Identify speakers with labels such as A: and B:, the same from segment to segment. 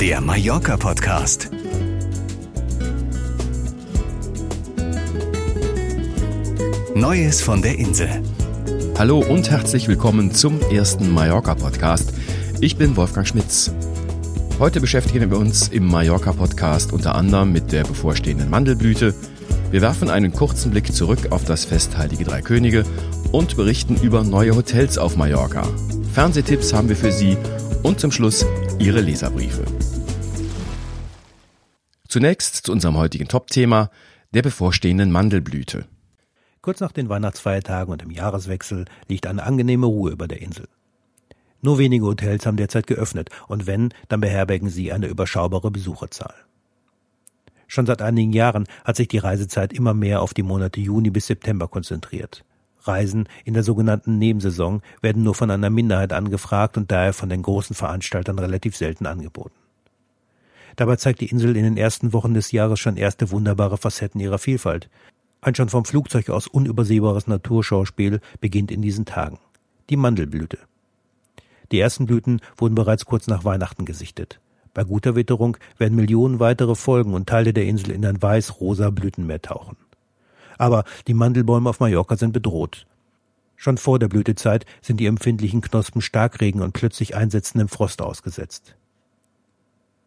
A: der Mallorca-Podcast. Neues von der Insel.
B: Hallo und herzlich willkommen zum ersten Mallorca-Podcast. Ich bin Wolfgang Schmitz. Heute beschäftigen wir uns im Mallorca-Podcast unter anderem mit der bevorstehenden Mandelblüte. Wir werfen einen kurzen Blick zurück auf das Fest Heilige Drei Könige und berichten über neue Hotels auf Mallorca. Fernsehtipps haben wir für Sie und zum Schluss Ihre Leserbriefe. Zunächst zu unserem heutigen Top-Thema, der bevorstehenden Mandelblüte.
C: Kurz nach den Weihnachtsfeiertagen und dem Jahreswechsel liegt eine angenehme Ruhe über der Insel. Nur wenige Hotels haben derzeit geöffnet und wenn, dann beherbergen sie eine überschaubare Besucherzahl. Schon seit einigen Jahren hat sich die Reisezeit immer mehr auf die Monate Juni bis September konzentriert. Reisen in der sogenannten Nebensaison werden nur von einer Minderheit angefragt und daher von den großen Veranstaltern relativ selten angeboten. Dabei zeigt die Insel in den ersten Wochen des Jahres schon erste wunderbare Facetten ihrer Vielfalt. Ein schon vom Flugzeug aus unübersehbares Naturschauspiel beginnt in diesen Tagen. Die Mandelblüte. Die ersten Blüten wurden bereits kurz nach Weihnachten gesichtet. Bei guter Witterung werden Millionen weitere folgen und Teile der Insel in ein weiß-rosa Blütenmeer tauchen. Aber die Mandelbäume auf Mallorca sind bedroht. Schon vor der Blütezeit sind die empfindlichen Knospen Starkregen und plötzlich einsetzendem Frost ausgesetzt.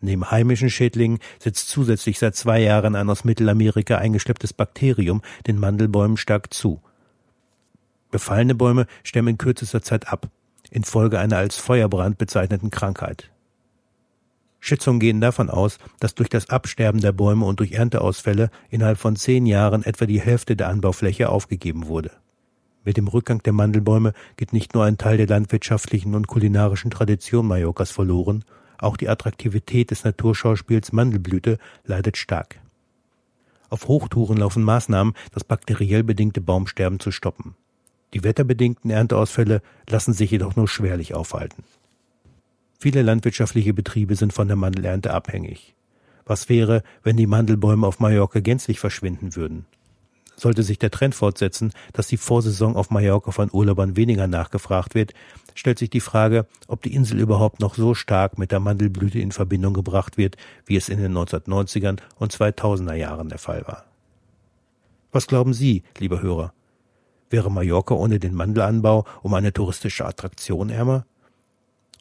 C: Neben heimischen Schädlingen setzt zusätzlich seit zwei Jahren ein aus Mittelamerika eingeschlepptes Bakterium den Mandelbäumen stark zu. Befallene Bäume sterben in kürzester Zeit ab, infolge einer als Feuerbrand bezeichneten Krankheit. Schätzungen gehen davon aus, dass durch das Absterben der Bäume und durch Ernteausfälle innerhalb von zehn Jahren etwa die Hälfte der Anbaufläche aufgegeben wurde. Mit dem Rückgang der Mandelbäume geht nicht nur ein Teil der landwirtschaftlichen und kulinarischen Tradition Mallorcas verloren, auch die Attraktivität des Naturschauspiels Mandelblüte leidet stark. Auf Hochtouren laufen Maßnahmen, das bakteriell bedingte Baumsterben zu stoppen. Die wetterbedingten Ernteausfälle lassen sich jedoch nur schwerlich aufhalten. Viele landwirtschaftliche Betriebe sind von der Mandelernte abhängig. Was wäre, wenn die Mandelbäume auf Mallorca gänzlich verschwinden würden? Sollte sich der Trend fortsetzen, dass die Vorsaison auf Mallorca von Urlaubern weniger nachgefragt wird, stellt sich die Frage, ob die Insel überhaupt noch so stark mit der Mandelblüte in Verbindung gebracht wird, wie es in den 1990ern und 2000er Jahren der Fall war. Was glauben Sie, lieber Hörer? Wäre Mallorca ohne den Mandelanbau um eine touristische Attraktion ärmer?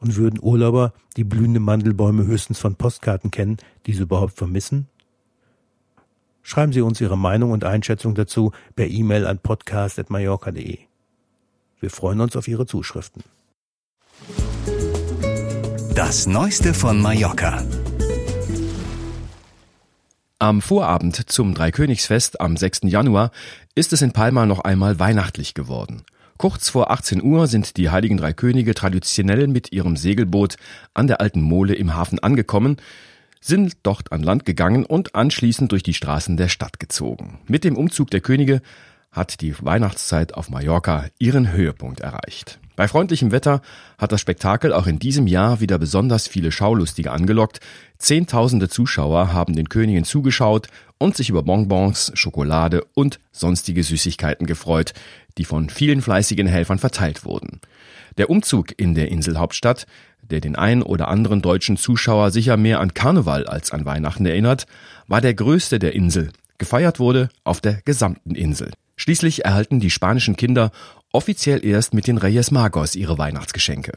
C: Und würden Urlauber die blühenden Mandelbäume höchstens von Postkarten kennen, die sie überhaupt vermissen? Schreiben Sie uns Ihre Meinung und Einschätzung dazu per E-Mail an podcast.mallorca.de. Wir freuen uns auf Ihre Zuschriften.
A: Das Neueste von Mallorca.
B: Am Vorabend zum Dreikönigsfest am 6. Januar ist es in Palma noch einmal weihnachtlich geworden. Kurz vor 18 Uhr sind die Heiligen Drei Könige traditionell mit ihrem Segelboot an der alten Mole im Hafen angekommen, sind dort an Land gegangen und anschließend durch die Straßen der Stadt gezogen. Mit dem Umzug der Könige hat die Weihnachtszeit auf Mallorca ihren Höhepunkt erreicht. Bei freundlichem Wetter hat das Spektakel auch in diesem Jahr wieder besonders viele Schaulustige angelockt. Zehntausende Zuschauer haben den Königen zugeschaut und sich über Bonbons, Schokolade und sonstige Süßigkeiten gefreut, die von vielen fleißigen Helfern verteilt wurden. Der Umzug in der Inselhauptstadt, der den ein oder anderen deutschen Zuschauer sicher mehr an Karneval als an Weihnachten erinnert, war der größte der Insel. Gefeiert wurde auf der gesamten Insel. Schließlich erhalten die spanischen Kinder offiziell erst mit den Reyes Magos ihre Weihnachtsgeschenke.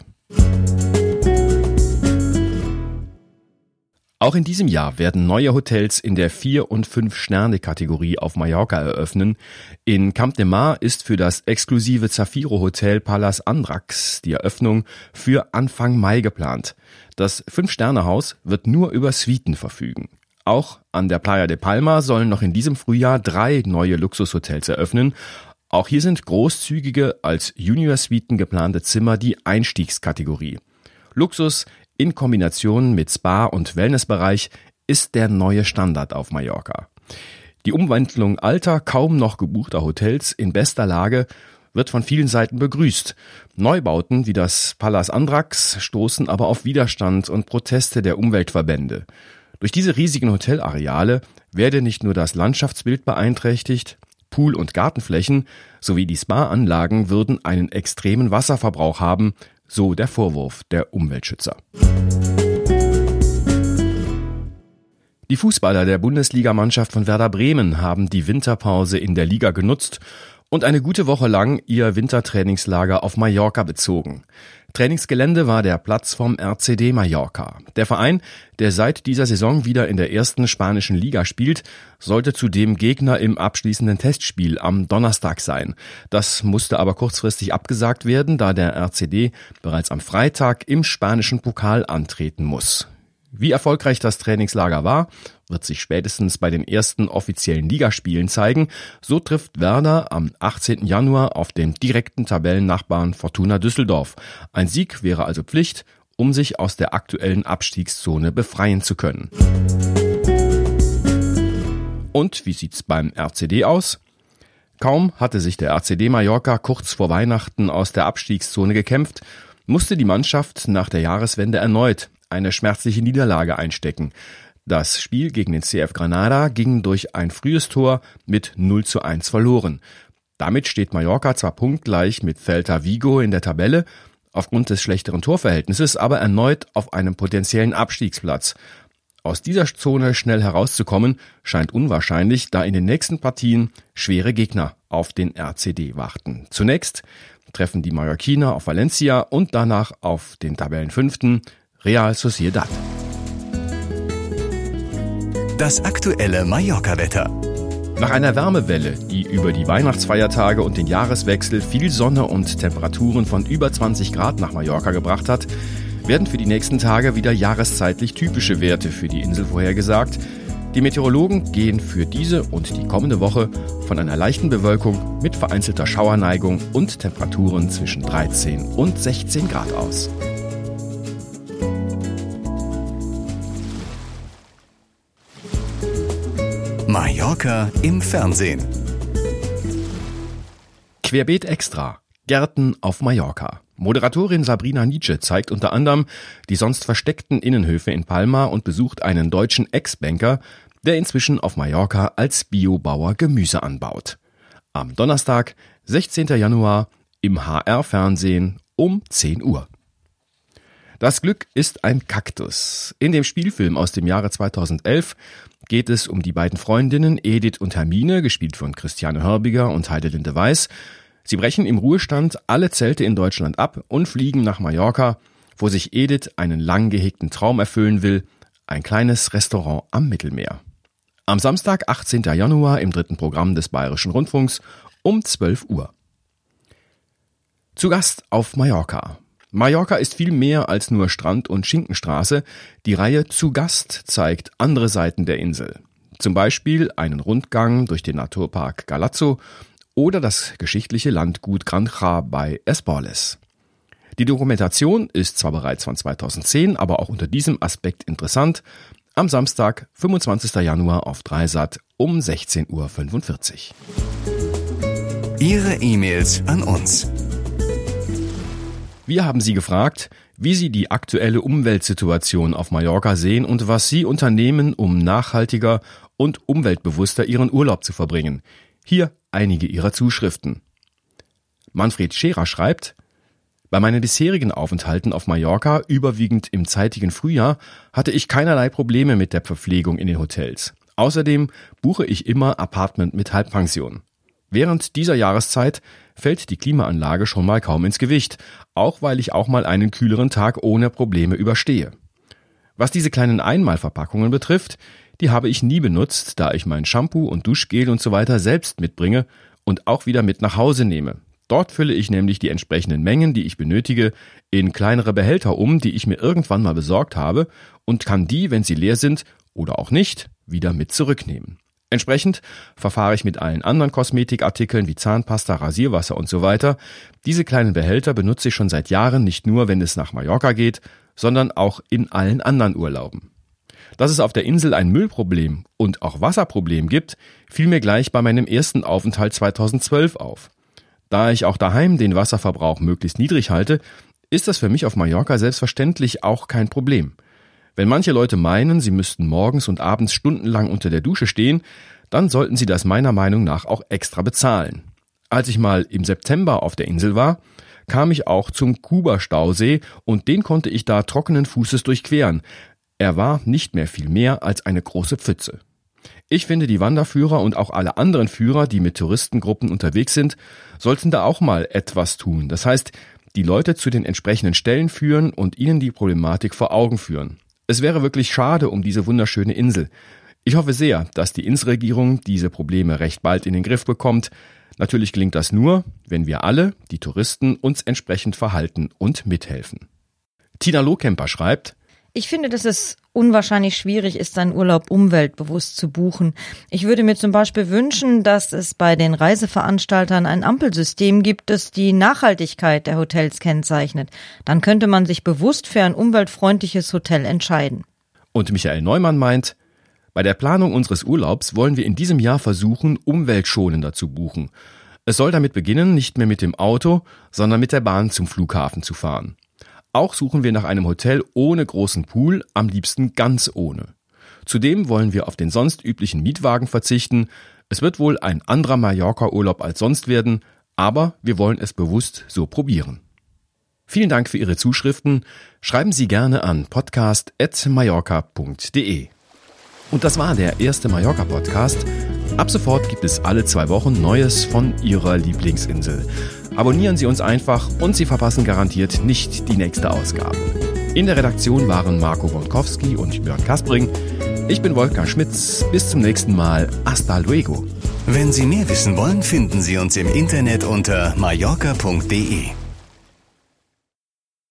B: Auch in diesem Jahr werden neue Hotels in der 4- und 5-Sterne-Kategorie auf Mallorca eröffnen. In Camp de Mar ist für das exklusive Zafiro Hotel Palas Andrax die Eröffnung für Anfang Mai geplant. Das 5-Sterne-Haus wird nur über Suiten verfügen. Auch an der Playa de Palma sollen noch in diesem Frühjahr drei neue Luxushotels eröffnen. Auch hier sind großzügige als Junior-Suiten geplante Zimmer die Einstiegskategorie. Luxus in Kombination mit Spa- und Wellnessbereich ist der neue Standard auf Mallorca. Die Umwandlung alter, kaum noch gebuchter Hotels in bester Lage wird von vielen Seiten begrüßt. Neubauten wie das Palas Andrax stoßen aber auf Widerstand und Proteste der Umweltverbände. Durch diese riesigen Hotelareale werde nicht nur das Landschaftsbild beeinträchtigt, Pool- und Gartenflächen sowie die Spa-Anlagen würden einen extremen Wasserverbrauch haben, so der Vorwurf der Umweltschützer. Die Fußballer der Bundesligamannschaft von Werder Bremen haben die Winterpause in der Liga genutzt und eine gute Woche lang ihr Wintertrainingslager auf Mallorca bezogen. Trainingsgelände war der Platz vom RCD Mallorca. Der Verein, der seit dieser Saison wieder in der ersten spanischen Liga spielt, sollte zudem Gegner im abschließenden Testspiel am Donnerstag sein. Das musste aber kurzfristig abgesagt werden, da der RCD bereits am Freitag im spanischen Pokal antreten muss. Wie erfolgreich das Trainingslager war, wird sich spätestens bei den ersten offiziellen Ligaspielen zeigen. So trifft Werder am 18. Januar auf den direkten Tabellennachbarn Fortuna Düsseldorf. Ein Sieg wäre also Pflicht, um sich aus der aktuellen Abstiegszone befreien zu können. Und wie sieht's beim RCD aus? Kaum hatte sich der RCD Mallorca kurz vor Weihnachten aus der Abstiegszone gekämpft, musste die Mannschaft nach der Jahreswende erneut eine schmerzliche Niederlage einstecken. Das Spiel gegen den CF Granada ging durch ein frühes Tor mit 0 zu 1 verloren. Damit steht Mallorca zwar punktgleich mit Celta Vigo in der Tabelle, aufgrund des schlechteren Torverhältnisses aber erneut auf einem potenziellen Abstiegsplatz. Aus dieser Zone schnell herauszukommen scheint unwahrscheinlich, da in den nächsten Partien schwere Gegner auf den RCD warten. Zunächst treffen die Mallorquiner auf Valencia und danach auf den Tabellenfünften Real Sociedad.
A: Das aktuelle Mallorca-Wetter.
B: Nach einer Wärmewelle, die über die Weihnachtsfeiertage und den Jahreswechsel viel Sonne und Temperaturen von über 20 Grad nach Mallorca gebracht hat, werden für die nächsten Tage wieder jahreszeitlich typische Werte für die Insel vorhergesagt. Die Meteorologen gehen für diese und die kommende Woche von einer leichten Bewölkung mit vereinzelter Schauerneigung und Temperaturen zwischen 13 und 16 Grad aus.
A: Mallorca im Fernsehen.
B: Querbeet extra. Gärten auf Mallorca. Moderatorin Sabrina Nietzsche zeigt unter anderem die sonst versteckten Innenhöfe in Palma und besucht einen deutschen Ex-Banker, der inzwischen auf Mallorca als Biobauer Gemüse anbaut. Am Donnerstag, 16. Januar, im HR-Fernsehen um 10 Uhr. Das Glück ist ein Kaktus. In dem Spielfilm aus dem Jahre 2011 geht es um die beiden Freundinnen Edith und Hermine, gespielt von Christiane Hörbiger und Heidelinde Weiß. Sie brechen im Ruhestand alle Zelte in Deutschland ab und fliegen nach Mallorca, wo sich Edith einen lang gehegten Traum erfüllen will, ein kleines Restaurant am Mittelmeer. Am Samstag, 18. Januar im dritten Programm des Bayerischen Rundfunks um 12 Uhr. Zu Gast auf Mallorca. Mallorca ist viel mehr als nur Strand und Schinkenstraße. Die Reihe Zu Gast zeigt andere Seiten der Insel. Zum Beispiel einen Rundgang durch den Naturpark Galazzo oder das geschichtliche Landgut Granja bei Esporles. Die Dokumentation ist zwar bereits von 2010, aber auch unter diesem Aspekt interessant. Am Samstag, 25. Januar auf Dreisat um 16.45
A: Uhr. Ihre E-Mails an uns
B: wir haben Sie gefragt, wie Sie die aktuelle Umweltsituation auf Mallorca sehen und was Sie unternehmen, um nachhaltiger und umweltbewusster Ihren Urlaub zu verbringen. Hier einige Ihrer Zuschriften. Manfred Scherer schreibt, bei meinen bisherigen Aufenthalten auf Mallorca, überwiegend im zeitigen Frühjahr, hatte ich keinerlei Probleme mit der Verpflegung in den Hotels. Außerdem buche ich immer Apartment mit Halbpension. Während dieser Jahreszeit fällt die Klimaanlage schon mal kaum ins Gewicht, auch weil ich auch mal einen kühleren Tag ohne Probleme überstehe. Was diese kleinen Einmalverpackungen betrifft, die habe ich nie benutzt, da ich mein Shampoo und Duschgel und so weiter selbst mitbringe und auch wieder mit nach Hause nehme. Dort fülle ich nämlich die entsprechenden Mengen, die ich benötige, in kleinere Behälter um, die ich mir irgendwann mal besorgt habe und kann die, wenn sie leer sind oder auch nicht, wieder mit zurücknehmen. Entsprechend verfahre ich mit allen anderen Kosmetikartikeln wie Zahnpasta, Rasierwasser und so weiter. Diese kleinen Behälter benutze ich schon seit Jahren nicht nur, wenn es nach Mallorca geht, sondern auch in allen anderen Urlauben. Dass es auf der Insel ein Müllproblem und auch Wasserproblem gibt, fiel mir gleich bei meinem ersten Aufenthalt 2012 auf. Da ich auch daheim den Wasserverbrauch möglichst niedrig halte, ist das für mich auf Mallorca selbstverständlich auch kein Problem. Wenn manche Leute meinen, sie müssten morgens und abends stundenlang unter der Dusche stehen, dann sollten sie das meiner Meinung nach auch extra bezahlen. Als ich mal im September auf der Insel war, kam ich auch zum Kuba-Stausee und den konnte ich da trockenen Fußes durchqueren. Er war nicht mehr viel mehr als eine große Pfütze. Ich finde, die Wanderführer und auch alle anderen Führer, die mit Touristengruppen unterwegs sind, sollten da auch mal etwas tun. Das heißt, die Leute zu den entsprechenden Stellen führen und ihnen die Problematik vor Augen führen. Es wäre wirklich schade um diese wunderschöne Insel. Ich hoffe sehr, dass die Inselregierung diese Probleme recht bald in den Griff bekommt. Natürlich gelingt das nur, wenn wir alle, die Touristen, uns entsprechend verhalten und mithelfen. Tina Lohkemper schreibt,
D: ich finde, dass es unwahrscheinlich schwierig ist, seinen Urlaub umweltbewusst zu buchen. Ich würde mir zum Beispiel wünschen, dass es bei den Reiseveranstaltern ein Ampelsystem gibt, das die Nachhaltigkeit der Hotels kennzeichnet. Dann könnte man sich bewusst für ein umweltfreundliches Hotel entscheiden.
B: Und Michael Neumann meint, bei der Planung unseres Urlaubs wollen wir in diesem Jahr versuchen, umweltschonender zu buchen. Es soll damit beginnen, nicht mehr mit dem Auto, sondern mit der Bahn zum Flughafen zu fahren. Auch suchen wir nach einem Hotel ohne großen Pool, am liebsten ganz ohne. Zudem wollen wir auf den sonst üblichen Mietwagen verzichten. Es wird wohl ein anderer Mallorca-Urlaub als sonst werden, aber wir wollen es bewusst so probieren. Vielen Dank für Ihre Zuschriften. Schreiben Sie gerne an podcast.mallorca.de. Und das war der erste Mallorca-Podcast. Ab sofort gibt es alle zwei Wochen Neues von Ihrer Lieblingsinsel. Abonnieren Sie uns einfach und Sie verpassen garantiert nicht die nächste Ausgabe. In der Redaktion waren Marco Wonkowski und Björn Kaspring. Ich bin Wolfgang Schmitz. Bis zum nächsten Mal. Hasta luego.
A: Wenn Sie mehr wissen wollen, finden Sie uns im Internet unter mallorca.de.